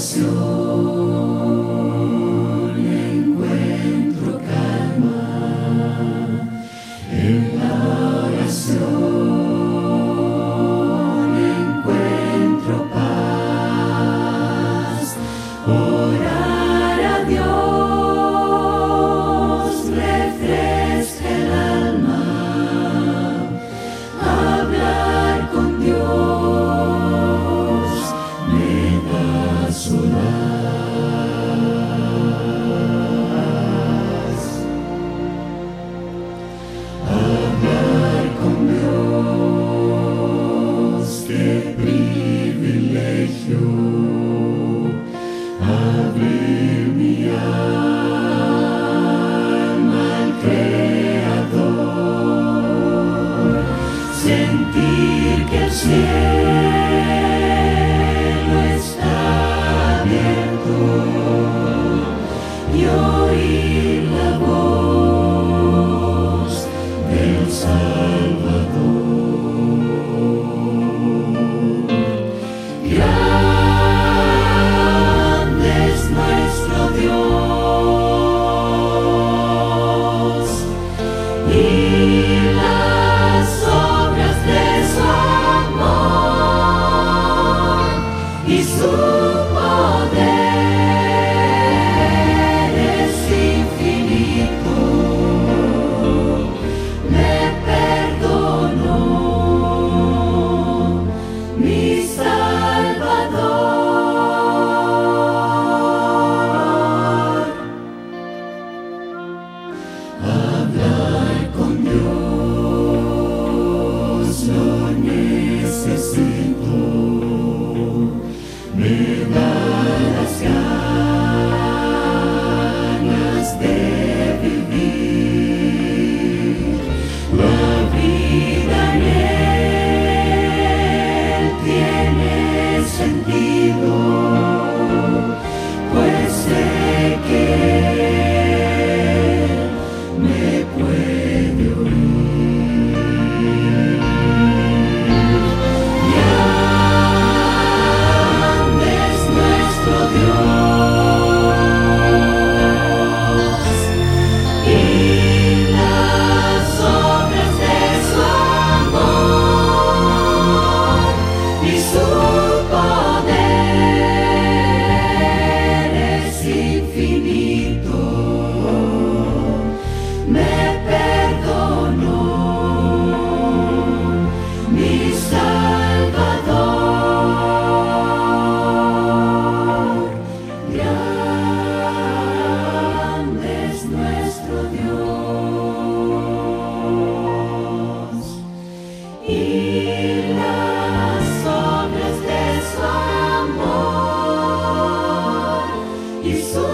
sentir See. esta. You